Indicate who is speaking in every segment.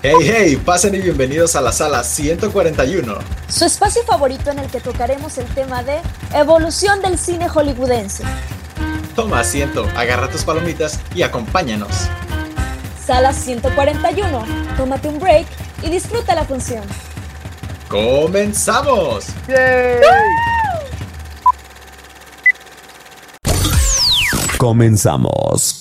Speaker 1: Hey, hey, pasen y bienvenidos a la sala 141.
Speaker 2: Su espacio favorito en el que tocaremos el tema de evolución del cine hollywoodense.
Speaker 1: Toma asiento, agarra tus palomitas y acompáñanos.
Speaker 2: Sala 141, tómate un break y disfruta la función.
Speaker 1: ¡Comenzamos!
Speaker 3: Comenzamos.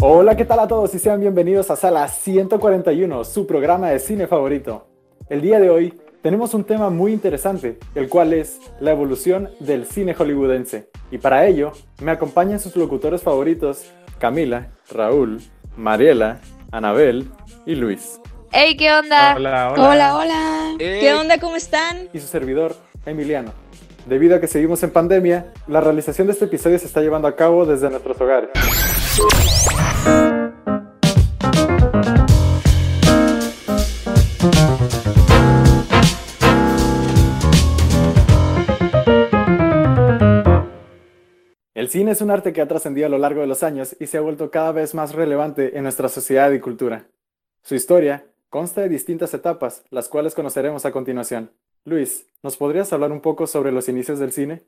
Speaker 4: Hola, ¿qué tal a todos y sean bienvenidos a Sala 141, su programa de cine favorito. El día de hoy tenemos un tema muy interesante, el cual es la evolución del cine hollywoodense. Y para ello, me acompañan sus locutores favoritos, Camila, Raúl, Mariela, Anabel y Luis.
Speaker 5: Hey, ¿qué onda?
Speaker 4: Hola,
Speaker 2: Hola, hola. ¿Qué onda? ¿Cómo están?
Speaker 4: Y su servidor, Emiliano. Debido a que seguimos en pandemia, la realización de este episodio se está llevando a cabo desde nuestros hogares. El cine es un arte que ha trascendido a lo largo de los años y se ha vuelto cada vez más relevante en nuestra sociedad y cultura. Su historia consta de distintas etapas, las cuales conoceremos a continuación. Luis, ¿nos podrías hablar un poco sobre los inicios del cine?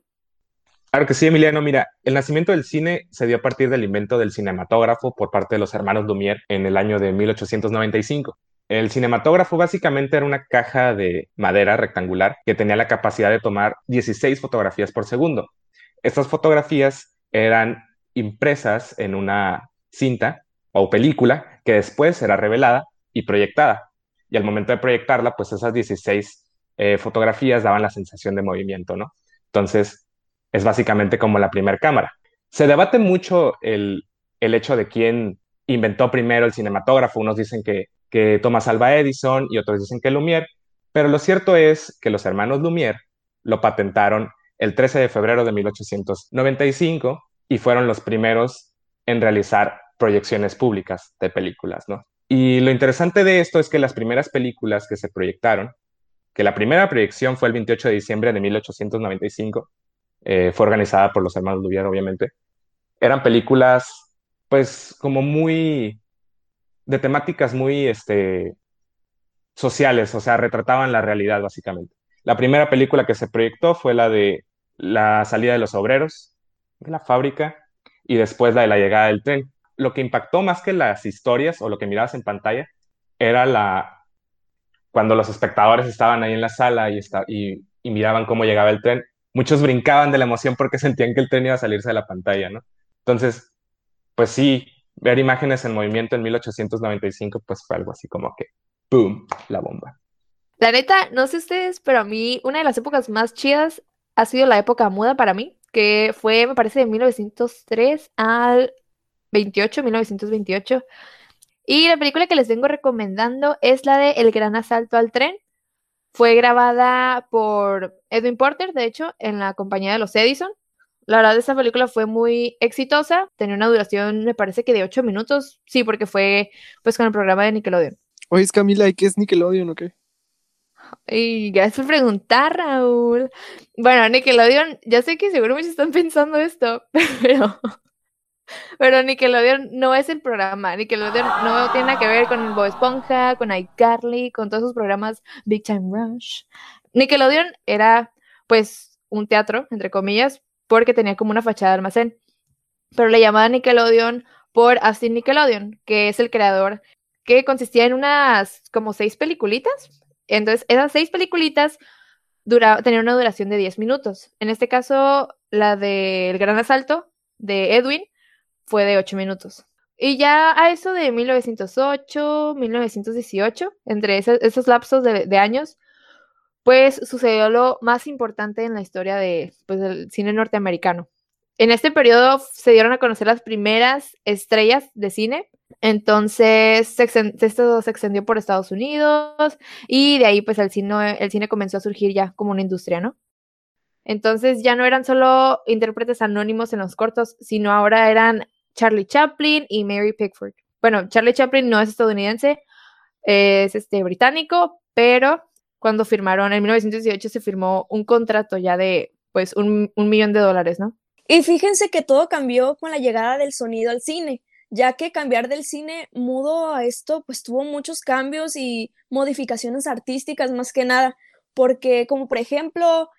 Speaker 6: Claro que sí, Emiliano. Mira, el nacimiento del cine se dio a partir del invento del cinematógrafo por parte de los hermanos Lumière en el año de 1895. El cinematógrafo básicamente era una caja de madera rectangular que tenía la capacidad de tomar 16 fotografías por segundo. Estas fotografías eran impresas en una cinta o película que después era revelada y proyectada. Y al momento de proyectarla, pues esas 16 eh, fotografías daban la sensación de movimiento, ¿no? Entonces, es básicamente como la primera cámara. Se debate mucho el, el hecho de quién inventó primero el cinematógrafo. Unos dicen que, que Thomas Alva Edison y otros dicen que Lumière, pero lo cierto es que los hermanos Lumière lo patentaron el 13 de febrero de 1895 y fueron los primeros en realizar proyecciones públicas de películas, ¿no? Y lo interesante de esto es que las primeras películas que se proyectaron, que la primera proyección fue el 28 de diciembre de 1895, eh, fue organizada por los hermanos Lumière, obviamente, eran películas, pues, como muy, de temáticas muy, este, sociales, o sea, retrataban la realidad, básicamente. La primera película que se proyectó fue la de la salida de los obreros de la fábrica y después la de la llegada del tren. Lo que impactó más que las historias o lo que mirabas en pantalla era la cuando los espectadores estaban ahí en la sala y, y, y miraban cómo llegaba el tren, muchos brincaban de la emoción porque sentían que el tren iba a salirse de la pantalla, ¿no? Entonces, pues sí, ver imágenes en movimiento en 1895, pues fue algo así como que, ¡boom!, la bomba.
Speaker 5: La neta, no sé ustedes, pero a mí una de las épocas más chidas ha sido la época muda para mí, que fue, me parece, de 1903 al 28, 1928. Y la película que les vengo recomendando es la de El Gran Asalto al Tren. Fue grabada por Edwin Porter, de hecho, en la compañía de los Edison. La verdad, esta película fue muy exitosa. Tenía una duración, me parece que de 8 minutos. Sí, porque fue pues con el programa de Nickelodeon.
Speaker 7: Oye, es Camila, ¿y qué es Nickelodeon o qué?
Speaker 5: Y gracias por preguntar, Raúl. Bueno, Nickelodeon, ya sé que seguro muchos están pensando esto, pero, pero Nickelodeon no es el programa. Nickelodeon no tiene nada que ver con Bob Esponja, con iCarly, con todos esos programas Big Time Rush. Nickelodeon era, pues, un teatro, entre comillas, porque tenía como una fachada de almacén. Pero le llamaban Nickelodeon por Austin Nickelodeon, que es el creador, que consistía en unas como seis peliculitas entonces, esas seis peliculitas tenían una duración de 10 minutos. En este caso, la del Gran Asalto de Edwin fue de 8 minutos. Y ya a eso de 1908, 1918, entre esos, lapsos de, años, pues sucedió lo más importante en la historia de, pues, del cine norteamericano. En este periodo se dieron a conocer las primeras estrellas de cine entonces, esto se extendió por Estados Unidos y de ahí pues el cine, el cine comenzó a surgir ya como una industria, ¿no? Entonces ya no eran solo intérpretes anónimos en los cortos, sino ahora eran Charlie Chaplin y Mary Pickford. Bueno, Charlie Chaplin no es estadounidense, es este británico, pero cuando firmaron, en 1918 se firmó un contrato ya de pues un, un millón de dólares, ¿no?
Speaker 2: Y fíjense que todo cambió con la llegada del sonido al cine ya que cambiar del cine mudo a esto, pues tuvo muchos cambios y modificaciones artísticas más que nada, porque como por ejemplo,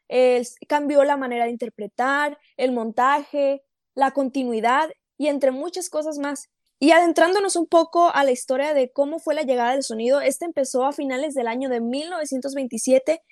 Speaker 2: cambió la manera de interpretar, el montaje, la continuidad y entre muchas cosas más. Y adentrándonos un poco a la historia de cómo fue la llegada del sonido, este empezó a finales del año de 1927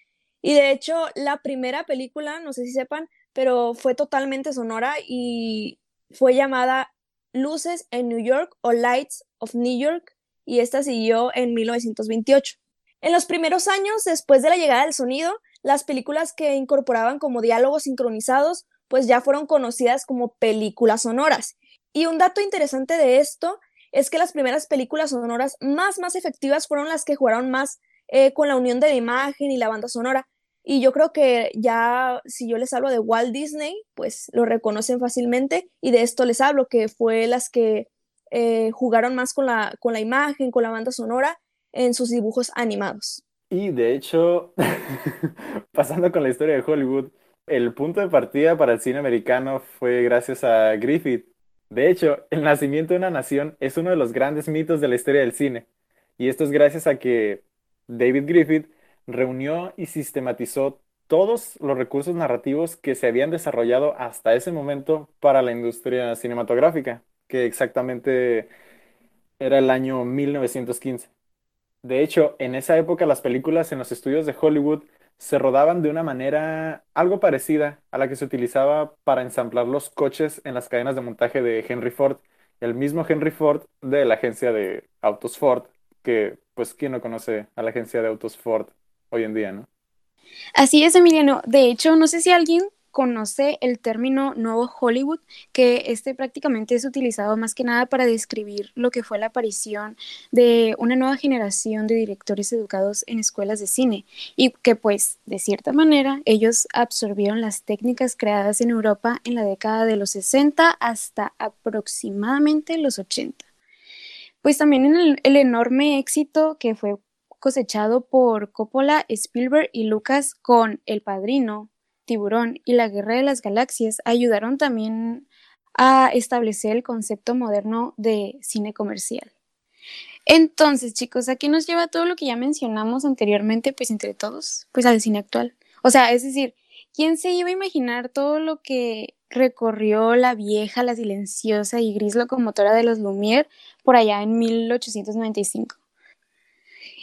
Speaker 2: y de hecho la primera película, no sé si sepan, pero fue totalmente sonora y fue llamada Luces en New York o Lights of New York y esta siguió en 1928. En los primeros años, después de la llegada del sonido, las películas que incorporaban como diálogos sincronizados, pues ya fueron conocidas como películas sonoras. Y un dato interesante de esto es que las primeras películas sonoras más, más efectivas fueron las que jugaron más eh, con la unión de la imagen y la banda sonora. Y yo creo que ya si yo les hablo de Walt Disney, pues lo reconocen fácilmente y de esto les hablo, que fue las que eh, jugaron más con la, con la imagen, con la banda sonora en sus dibujos animados.
Speaker 4: Y de hecho, pasando con la historia de Hollywood, el punto de partida para el cine americano fue gracias a Griffith. De hecho, el nacimiento de una nación es uno de los grandes mitos de la historia del cine. Y esto es gracias a que David Griffith reunió y sistematizó todos los recursos narrativos que se habían desarrollado hasta ese momento para la industria cinematográfica, que exactamente era el año 1915. De hecho, en esa época las películas en los estudios de Hollywood se rodaban de una manera algo parecida a la que se utilizaba para ensamblar los coches en las cadenas de montaje de Henry Ford, el mismo Henry Ford de la agencia de autos Ford, que pues quién no conoce a la agencia de autos Ford hoy en día, ¿no?
Speaker 3: Así es, Emiliano. De hecho, no sé si alguien conoce el término nuevo Hollywood, que este prácticamente es utilizado más que nada para describir lo que fue la aparición de una nueva generación de directores educados en escuelas de cine y que pues de cierta manera ellos absorbieron las técnicas creadas en Europa en la década de los 60 hasta aproximadamente los 80. Pues también el, el enorme éxito que fue cosechado por Coppola, Spielberg y Lucas con El Padrino, Tiburón y La Guerra de las Galaxias ayudaron también a establecer el concepto moderno de cine comercial. Entonces, chicos, aquí nos lleva todo lo que ya mencionamos anteriormente, pues entre todos, pues al cine actual. O sea, es decir, ¿quién se iba a imaginar todo lo que recorrió la vieja, la silenciosa y gris locomotora de los Lumière por allá en 1895?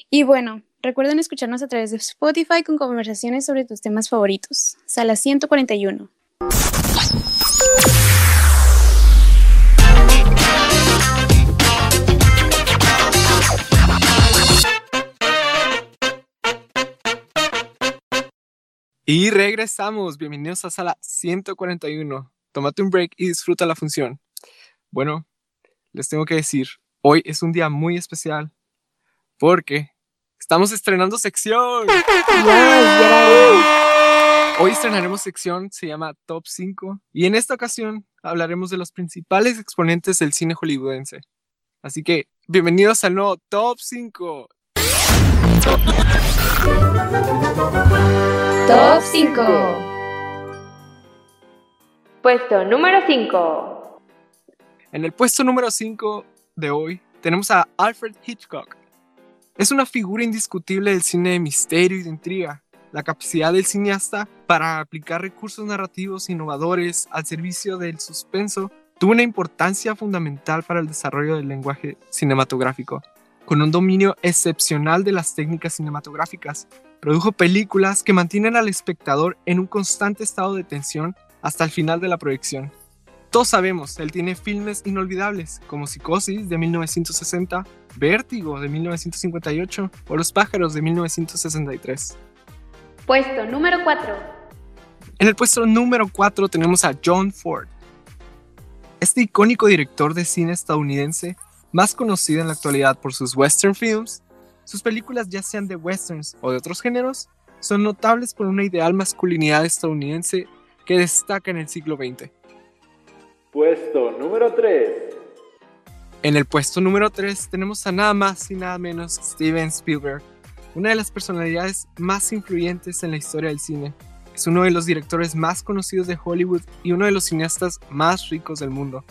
Speaker 3: Y bueno, recuerden escucharnos a través de Spotify con conversaciones sobre tus temas favoritos. Sala 141.
Speaker 7: Y regresamos. Bienvenidos a sala 141. Tómate un break y disfruta la función. Bueno, les tengo que decir, hoy es un día muy especial porque Estamos estrenando sección. Hoy estrenaremos sección, se llama Top 5, y en esta ocasión hablaremos de los principales exponentes del cine hollywoodense. Así que, bienvenidos al nuevo Top 5.
Speaker 5: Top 5. Puesto número 5.
Speaker 7: En el puesto número 5 de hoy tenemos a Alfred Hitchcock, es una figura indiscutible del cine de misterio y de intriga. La capacidad del cineasta para aplicar recursos narrativos innovadores al servicio del suspenso tuvo una importancia fundamental para el desarrollo del lenguaje cinematográfico. Con un dominio excepcional de las técnicas cinematográficas, produjo películas que mantienen al espectador en un constante estado de tensión hasta el final de la proyección. Todos sabemos, él tiene filmes inolvidables como Psicosis de 1960, Vértigo de 1958 o Los pájaros de 1963.
Speaker 5: Puesto número 4.
Speaker 7: En el puesto número 4 tenemos a John Ford. Este icónico director de cine estadounidense, más conocido en la actualidad por sus western films, sus películas ya sean de westerns o de otros géneros, son notables por una ideal masculinidad estadounidense que destaca en el siglo XX.
Speaker 4: Puesto número 3.
Speaker 7: En el puesto número 3 tenemos a nada más y nada menos Steven Spielberg, una de las personalidades más influyentes en la historia del cine. Es uno de los directores más conocidos de Hollywood y uno de los cineastas más ricos del mundo.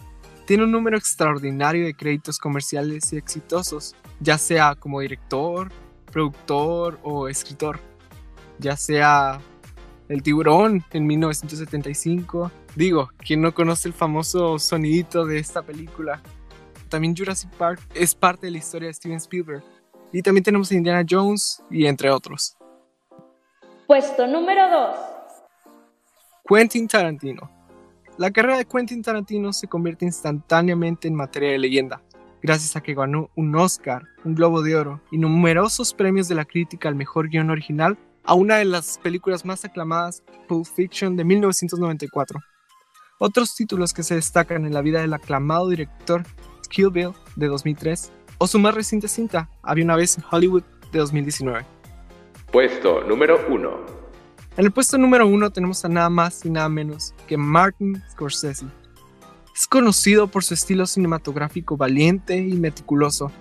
Speaker 7: tiene un número extraordinario de créditos comerciales y exitosos, ya sea como director, productor o escritor, ya sea El tiburón en 1975. Digo, ¿quién no conoce el famoso sonidito de esta película? También Jurassic Park es parte de la historia de Steven Spielberg. Y también tenemos a Indiana Jones y entre otros.
Speaker 8: Puesto número 2.
Speaker 7: Quentin Tarantino. La carrera de Quentin Tarantino se convierte instantáneamente en materia de leyenda, gracias a que ganó un Oscar, un Globo de Oro y numerosos premios de la crítica al mejor guion original a una de las películas más aclamadas, Pulp Fiction de 1994. Otros títulos que se destacan en la vida del aclamado director Kill Bill de 2003 o su más reciente cinta, Había una vez en Hollywood de 2019.
Speaker 6: Puesto número 1.
Speaker 7: En el puesto número uno tenemos a nada más y nada menos que Martin Scorsese. Es conocido por su estilo cinematográfico valiente y meticuloso.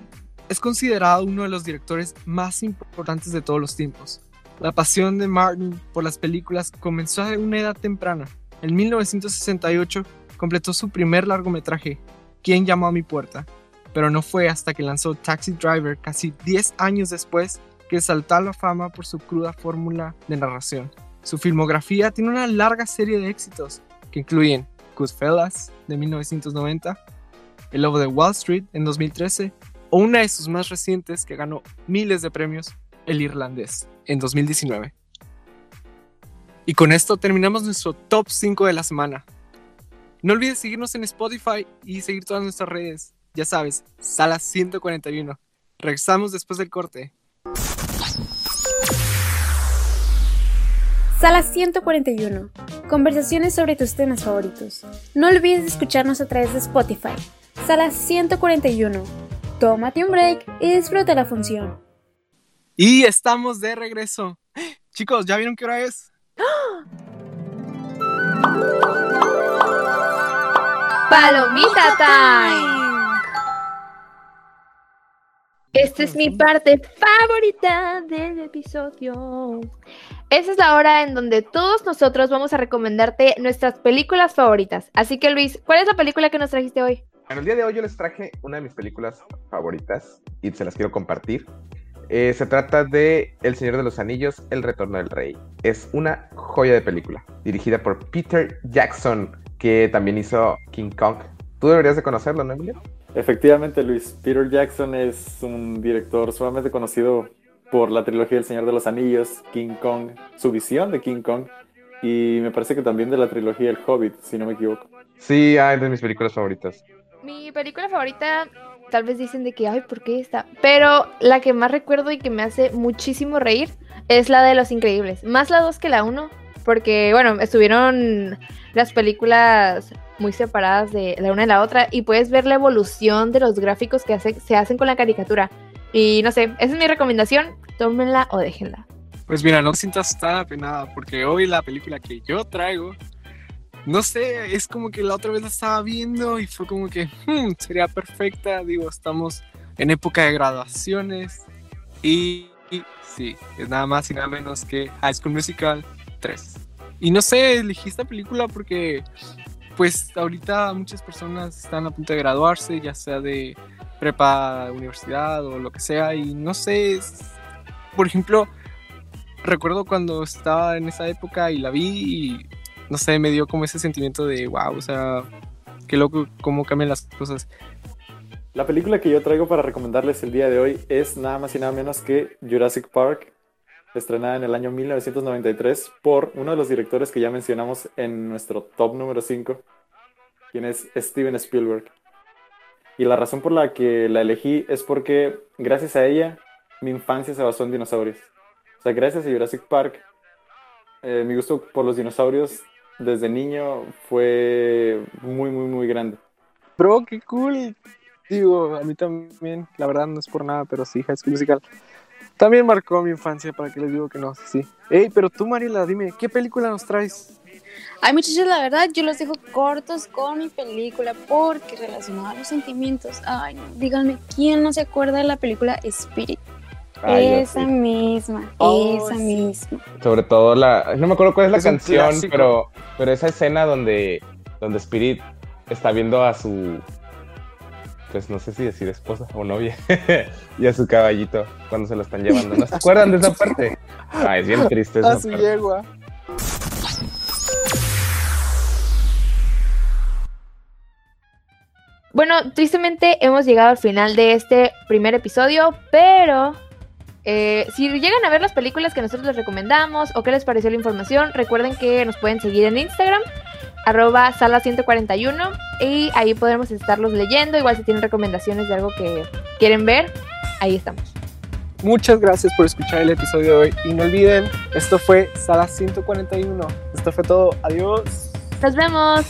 Speaker 7: Es considerado uno de los directores más importantes de todos los tiempos. La pasión de Martin por las películas comenzó a una edad temprana. En 1968 completó su primer largometraje, ¿Quién llamó a mi puerta? Pero no fue hasta que lanzó Taxi Driver casi 10 años después que saltó a la fama por su cruda fórmula de narración. Su filmografía tiene una larga serie de éxitos que incluyen Goodfellas de 1990, El Lobo de Wall Street en 2013 o una de sus más recientes que ganó miles de premios, El Irlandés en 2019. Y con esto terminamos nuestro top 5 de la semana. No olvides seguirnos en Spotify y seguir todas nuestras redes. Ya sabes, Sala 141. Regresamos después del corte.
Speaker 3: Sala 141. Conversaciones sobre tus temas favoritos. No olvides escucharnos a través de Spotify. Sala 141. Tómate un break y disfruta la función.
Speaker 7: Y estamos de regreso. Chicos, ¿ya vieron qué hora es?
Speaker 5: Palomita Time. Esta es mi parte favorita del episodio. Esa es la hora en donde todos nosotros vamos a recomendarte nuestras películas favoritas. Así que Luis, ¿cuál es la película que nos trajiste hoy?
Speaker 6: En el día de hoy yo les traje una de mis películas favoritas y se las quiero compartir. Eh, se trata de El Señor de los Anillos, El Retorno del Rey. Es una joya de película, dirigida por Peter Jackson, que también hizo King Kong. Tú deberías de conocerlo, ¿no, Emilio?
Speaker 4: Efectivamente, Luis. Peter Jackson es un director sumamente conocido por la trilogía del Señor de los Anillos, King Kong, su visión de King Kong, y me parece que también de la trilogía El Hobbit, si no me equivoco.
Speaker 6: Sí, ah, es de mis películas favoritas.
Speaker 5: Mi película favorita, tal vez dicen de que, ay, ¿por qué esta? Pero la que más recuerdo y que me hace muchísimo reír es la de Los Increíbles. Más la 2 que la 1, porque, bueno, estuvieron las películas muy separadas de la una de la otra y puedes ver la evolución de los gráficos que se hacen con la caricatura. Y no sé, esa es mi recomendación, tómenla o déjenla.
Speaker 7: Pues mira, no sientas tan apenada porque hoy la película que yo traigo, no sé, es como que la otra vez la estaba viendo y fue como que hmm, sería perfecta. Digo, estamos en época de graduaciones y, sí, es nada más y nada menos que High School Musical 3. Y no sé, elegí esta película porque pues ahorita muchas personas están a punto de graduarse, ya sea de prepa, universidad o lo que sea, y no sé, por ejemplo, recuerdo cuando estaba en esa época y la vi y no sé, me dio como ese sentimiento de wow, o sea, qué loco cómo cambian las cosas.
Speaker 4: La película que yo traigo para recomendarles el día de hoy es nada más y nada menos que Jurassic Park, estrenada en el año 1993 por uno de los directores que ya mencionamos en nuestro top número 5, quien es Steven Spielberg. Y la razón por la que la elegí es porque gracias a ella mi infancia se basó en dinosaurios. O sea, gracias a Jurassic Park, eh, mi gusto por los dinosaurios desde niño fue muy, muy, muy grande.
Speaker 7: Bro, qué cool. Digo, a mí también, la verdad no es por nada, pero sí, High School Musical también marcó mi infancia, para que les digo que no, sí. Ey, pero tú, Mariela, dime, ¿qué película nos traes?
Speaker 3: Ay, muchachos, la verdad, yo los dejo cortos con mi película porque relacionado a los sentimientos. Ay, díganme, ¿quién no se acuerda de la película Spirit? Esa misma,
Speaker 6: oh,
Speaker 3: esa misma.
Speaker 6: Sobre todo la, no me acuerdo cuál es la canción, pero, pero esa escena donde, donde Spirit está viendo a su, pues no sé si decir esposa o novia, y a su caballito cuando se lo están llevando. ¿No se acuerdan de esa parte? Ah, es bien triste esa
Speaker 7: A su
Speaker 6: parte.
Speaker 7: yegua.
Speaker 5: Bueno, tristemente hemos llegado al final de este primer episodio, pero eh, si llegan a ver las películas que nosotros les recomendamos o qué les pareció la información, recuerden que nos pueden seguir en Instagram, arroba sala141, y ahí podremos estarlos leyendo. Igual si tienen recomendaciones de algo que quieren ver, ahí estamos.
Speaker 7: Muchas gracias por escuchar el episodio de hoy. Y no olviden, esto fue Sala 141. Esto fue todo. Adiós.
Speaker 5: Nos vemos.